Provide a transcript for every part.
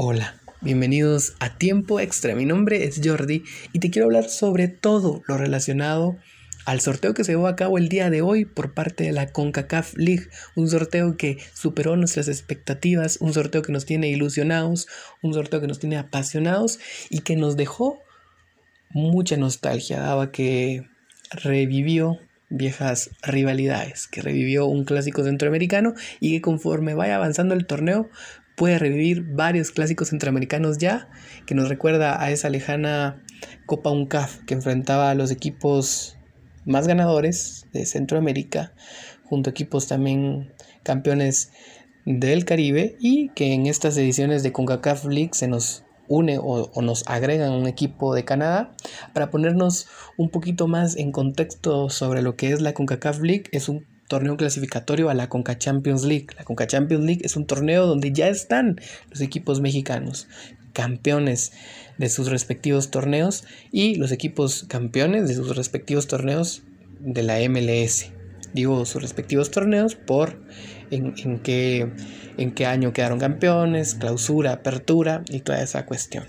Hola, bienvenidos a Tiempo Extra. Mi nombre es Jordi y te quiero hablar sobre todo lo relacionado al sorteo que se llevó a cabo el día de hoy por parte de la CONCACAF League, un sorteo que superó nuestras expectativas, un sorteo que nos tiene ilusionados, un sorteo que nos tiene apasionados y que nos dejó mucha nostalgia, daba que revivió viejas rivalidades, que revivió un clásico centroamericano y que conforme vaya avanzando el torneo puede revivir varios clásicos centroamericanos ya, que nos recuerda a esa lejana Copa UNCAF que enfrentaba a los equipos más ganadores de Centroamérica, junto a equipos también campeones del Caribe y que en estas ediciones de CONCACAF League se nos une o, nos agregan un equipo de Canadá para ponernos un poquito más en contexto sobre lo que es la CONCACAF League. Es un torneo clasificatorio a la Conca Champions League. La Conca Champions League es un torneo donde ya están los equipos mexicanos campeones de sus respectivos torneos y los equipos campeones de sus respectivos torneos de la MLS. Digo sus respectivos torneos por en, en, qué, en qué año quedaron campeones, clausura, apertura y toda esa cuestión.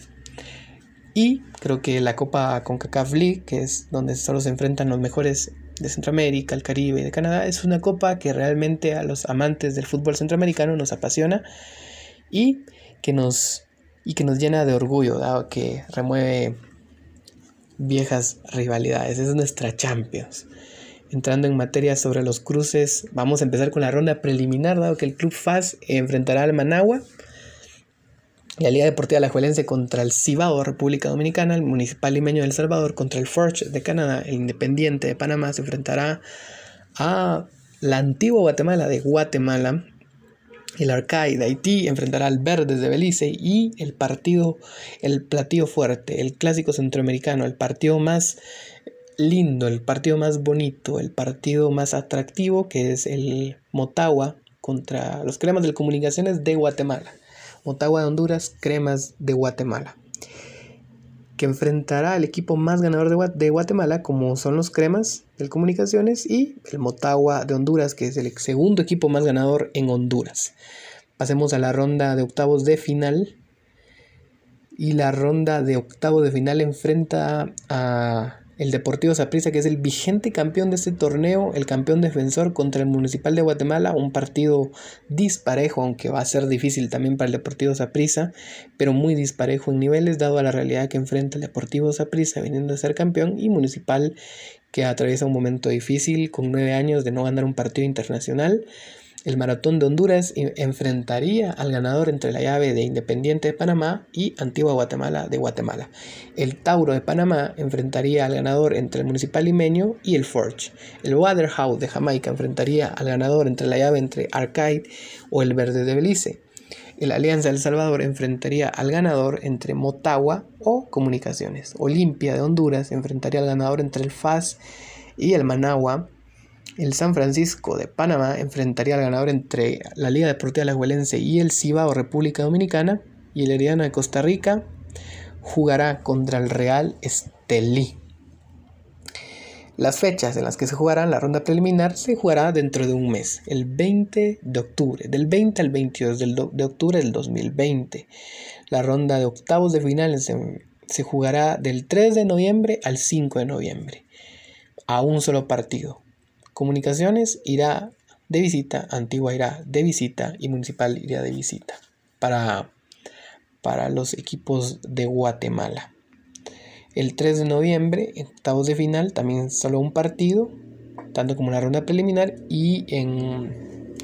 Y creo que la Copa CONCACAF League, que es donde solo se enfrentan los mejores de Centroamérica, el Caribe y de Canadá, es una copa que realmente a los amantes del fútbol centroamericano nos apasiona y que nos, y que nos llena de orgullo, dado que remueve viejas rivalidades. Es nuestra Champions. Entrando en materia sobre los cruces, vamos a empezar con la ronda preliminar, dado que el Club FAS enfrentará al Managua la Liga Deportiva Alajuelense contra el Cibao, República Dominicana, el Municipal Limeño de El Salvador contra el Forge de Canadá, el Independiente de Panamá se enfrentará a la antigua Guatemala de Guatemala, el Arcai de Haití enfrentará al Verdes de Belice y el partido, el platillo fuerte, el clásico centroamericano, el partido más lindo, el partido más bonito, el partido más atractivo que es el Motagua contra los cremas de comunicaciones de Guatemala. Motagua de Honduras, Cremas de Guatemala, que enfrentará al equipo más ganador de, Guatemala, como son los Cremas del Comunicaciones, y el Motagua de Honduras, que es el segundo equipo más ganador en Honduras. Pasemos a la ronda de octavos de final. Y la ronda de octavos de final enfrenta a el Deportivo Saprissa, que es el vigente campeón de este torneo, el campeón defensor contra el Municipal de Guatemala, un partido disparejo, aunque va a ser difícil también para el Deportivo Saprissa, pero muy disparejo en niveles, dado a la realidad que enfrenta el Deportivo Saprissa viniendo a ser campeón y Municipal que atraviesa un momento difícil con nueve años de no ganar un partido internacional. El Maratón de Honduras enfrentaría al ganador entre la llave de Independiente de Panamá y Antigua Guatemala de Guatemala. El Tauro de Panamá enfrentaría al ganador entre el Municipal Limeño y el Forge. El Waterhouse de Jamaica enfrentaría al ganador entre la llave entre Arcade o el Verde de Belice. El Alianza del Salvador enfrentaría al ganador entre Motagua o Comunicaciones. Olimpia de Honduras enfrentaría al ganador entre el FAS y el Managua el San Francisco de Panamá enfrentaría al ganador entre la Liga Deportiva Alajuelense y el Cibao República Dominicana. Y el Herediano de Costa Rica jugará contra el Real Estelí. Las fechas en las que se jugará la ronda preliminar se jugará dentro de un mes, el 20 de octubre, del 20 al 22 de octubre del 2020. La ronda de octavos de finales se, se jugará del 3 de noviembre al 5 de noviembre, a un solo partido. Comunicaciones irá de visita, Antigua irá de visita y Municipal irá de visita para, para los equipos de Guatemala. El 3 de noviembre, en octavos de final, también solo un partido, tanto como la ronda preliminar, y en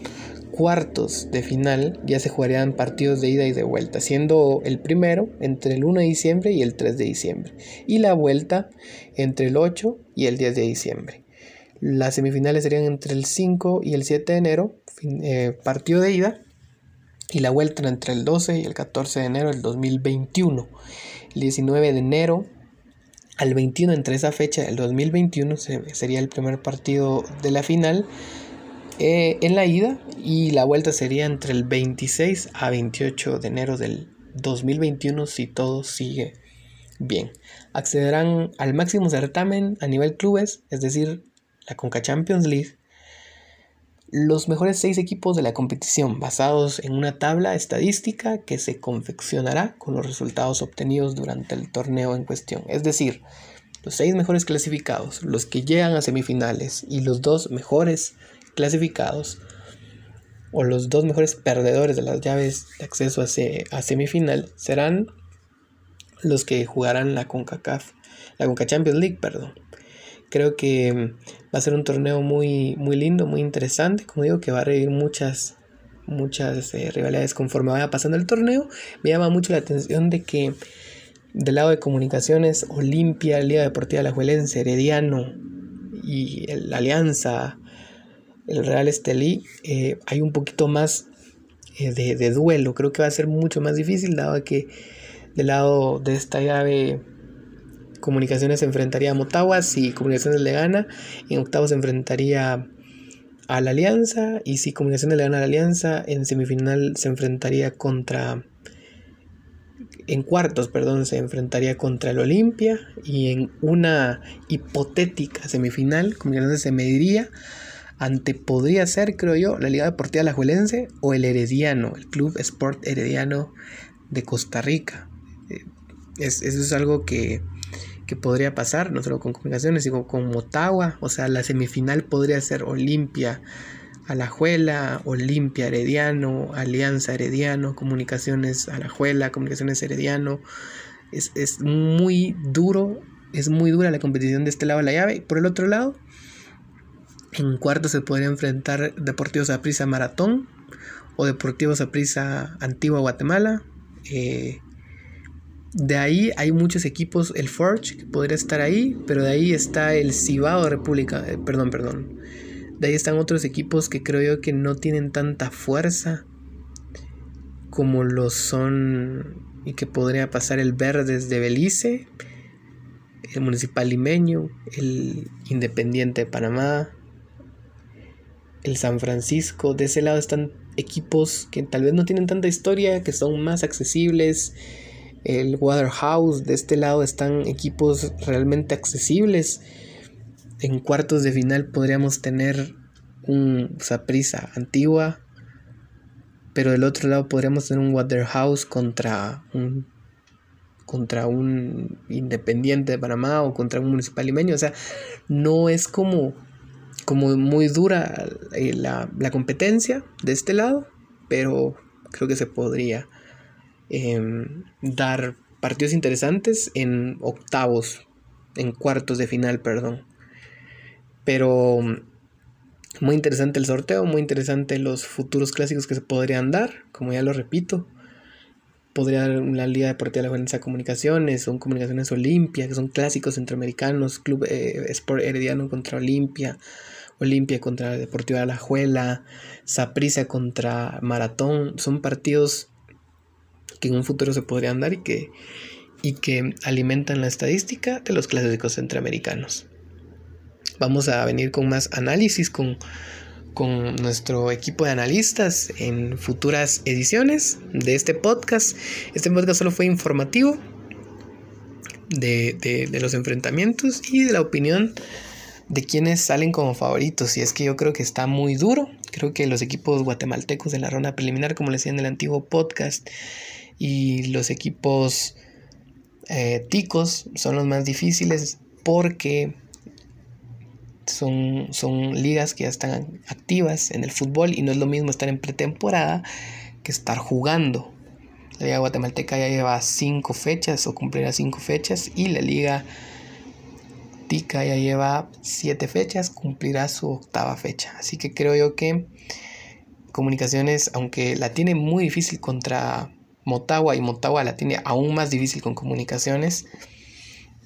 cuartos de final ya se jugarían partidos de ida y de vuelta, siendo el primero entre el 1 de diciembre y el 3 de diciembre, y la vuelta entre el 8 y el 10 de diciembre. Las semifinales serían entre el 5 y el 7 de enero, eh, partido de ida, y la vuelta entre el 12 y el 14 de enero del 2021. El 19 de enero al 21, entre esa fecha del 2021, sería el primer partido de la final eh, en la ida, y la vuelta sería entre el 26 a 28 de enero del 2021 si todo sigue bien. Accederán al máximo certamen a nivel clubes, es decir, la Conca Champions League, los mejores seis equipos de la competición, basados en una tabla estadística que se confeccionará con los resultados obtenidos durante el torneo en cuestión. Es decir, los seis mejores clasificados, los que llegan a semifinales y los dos mejores clasificados o los dos mejores perdedores de las llaves de acceso a, semifinal serán los que jugarán la CONCACAF, la CONCA Champions League, perdón. Creo que va a ser un torneo muy, muy lindo, muy interesante, como digo, que va a revivir muchas, muchas eh, rivalidades conforme vaya pasando el torneo. Me llama mucho la atención de que del lado de comunicaciones, Olimpia, Liga Deportiva La Juelense, Herediano y la Alianza, el Real Estelí, eh, hay un poquito más eh, de, duelo. Creo que va a ser mucho más difícil, dado que del lado de esta llave, Comunicaciones se enfrentaría a Motagua. Si Comunicaciones le gana, en octavos se enfrentaría a la Alianza. Y si Comunicaciones le gana a la Alianza, en semifinal se enfrentaría contra. En cuartos, perdón, se enfrentaría contra el Olimpia. Y en una hipotética semifinal, Comunicaciones se mediría ante podría ser, creo yo, la Liga Deportiva Alajuelense o el Herediano, el Club Sport Herediano de Costa Rica. Eh, eso es algo que, podría pasar, no solo con comunicaciones, sino con Motagua. O sea, la semifinal podría ser Olimpia, Alajuela, Olimpia Herediano, Alianza Herediano, Comunicaciones Alajuela, Comunicaciones Herediano. Es, es muy duro, es muy dura la competición de este lado de la llave. Por el otro lado, en cuarto se podría enfrentar Deportivos Aprisa Maratón o Deportivos Aprisa Antigua Guatemala. Eh, de ahí hay muchos equipos, el Forge que podría estar ahí, pero de ahí está el Cibao República, eh, perdón, perdón. De ahí están otros equipos que creo yo que no tienen tanta fuerza como lo son y que podría pasar el Verdes de Belice, el Municipal Limeño, el Independiente de Panamá, el San Francisco. De ese lado están equipos que tal vez no tienen tanta historia, que son más accesibles. El Waterhouse, de este lado están equipos realmente accesibles. En cuartos de final podríamos tener un Saprisa antigua. Pero del otro lado podríamos tener un Waterhouse contra un contra un Independiente de Panamá o contra un Municipal Limeño. O sea, no es como como muy dura eh, la, competencia de este lado, pero creo que se podría em, dar partidos interesantes en octavos, en cuartos de final, perdón. Pero muy interesante el sorteo, muy interesante los futuros clásicos que se podrían dar, como ya lo repito. Podría dar la Liga Deportiva de la Valencia Comunicaciones, son Comunicaciones Olimpia, que son clásicos centroamericanos, Club eh, Sport Herediano contra Olimpia, Olimpia contra Deportiva de la Juela, Saprissa contra Maratón, son partidos que en un futuro se podrían dar y que, y que alimentan la estadística de los clásicos centroamericanos. Vamos a venir con más análisis con, con nuestro equipo de analistas en futuras ediciones de este podcast. Este podcast solo fue informativo de, de, de los enfrentamientos y de la opinión de quienes salen como favoritos. Y es que yo creo que está muy duro. Creo que los equipos guatemaltecos de la ronda preliminar, como les decía en el antiguo podcast, y los equipos eh, ticos son los más difíciles porque son, son ligas que ya están activas en el fútbol y no es lo mismo estar en pretemporada que estar jugando. La liga guatemalteca ya lleva cinco fechas o cumplirá cinco fechas y la liga Tica ya lleva siete fechas, cumplirá su octava fecha. Así que creo yo que Comunicaciones, aunque la tiene muy difícil contra Motagua y Motagua la tiene aún más difícil con Comunicaciones,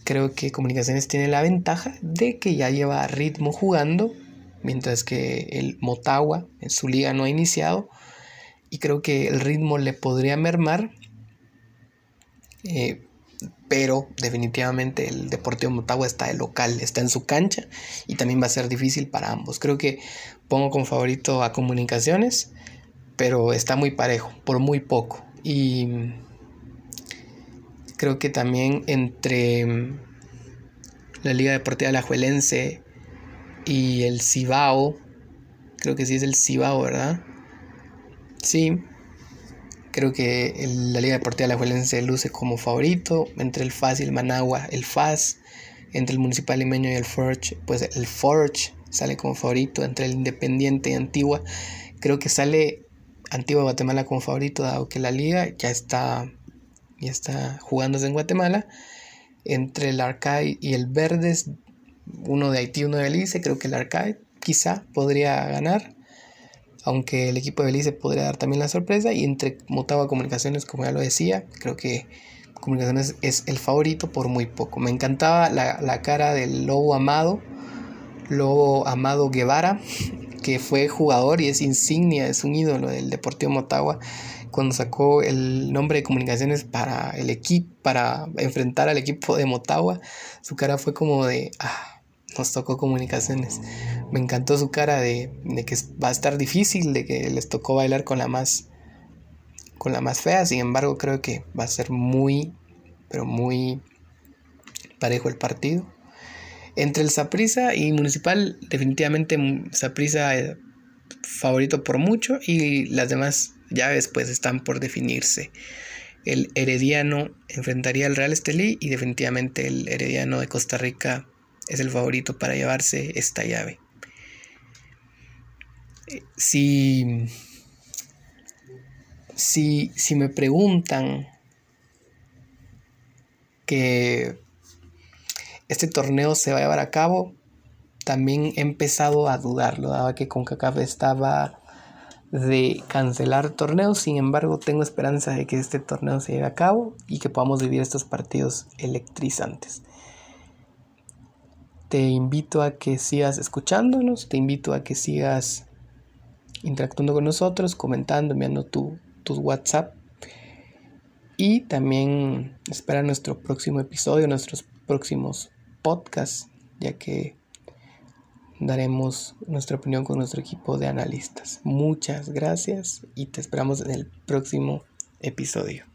creo que Comunicaciones tiene la ventaja de que ya lleva ritmo jugando, mientras que el Motagua en su liga no ha iniciado. Y creo que el ritmo le podría mermar. Eh, pero definitivamente el Deportivo Motagua está de local, está en su cancha y también va a ser difícil para ambos. Creo que pongo como favorito a Comunicaciones, pero está muy parejo, por muy poco. Y creo que también entre la Liga Deportiva Alajuelense y el Cibao creo que sí es el Cibao, ¿verdad? Sí, creo que la Liga Deportiva La Juelense luce como favorito. Entre el FAS y el Managua, el FAS, entre el Municipal Limeño y el Forge, pues el Forge sale como favorito, entre el Independiente y Antigua, creo que sale Antigua Guatemala como favorito, dado que la liga ya está, ya está jugándose en Guatemala, entre el Arcade y el Verdes, uno de Haití, uno de Belice, creo que el Arcade quizá podría ganar aunque el equipo de Belice podría dar también la sorpresa. Y entre Motagua Comunicaciones, como ya lo decía, creo que Comunicaciones es el favorito por muy poco. Me encantaba la, cara del Lobo Amado, Lobo Amado Guevara, que fue jugador y es insignia, es un ídolo del Deportivo Motagua. Cuando sacó el nombre de comunicaciones para el equipo, para enfrentar al equipo de Motagua, su cara fue como de, ah, nos tocó comunicaciones. Me encantó su cara de, que va a estar difícil, de que les tocó bailar con la más con la más fea. Sin embargo, creo que va a ser muy, pero muy parejo el partido. Entre el Saprisa y Municipal, definitivamente Saprisa es favorito por mucho y las demás llaves pues están por definirse. El Herediano enfrentaría al Real Estelí y definitivamente el Herediano de Costa Rica es el favorito para llevarse esta llave. Si, si, si me preguntan que este torneo se va a llevar a cabo, también he empezado a dudarlo, daba que CONCACAF estaba de cancelar torneos, sin embargo tengo esperanza de que este torneo se lleve a cabo y que podamos vivir estos partidos electrizantes. Te invito a que sigas escuchándonos, te invito a que sigas interactuando con nosotros, comentando, enviando tu, tus WhatsApp. Y también espera nuestro próximo episodio, nuestros próximos podcasts, ya que daremos nuestra opinión con nuestro equipo de analistas. Muchas gracias y te esperamos en el próximo episodio.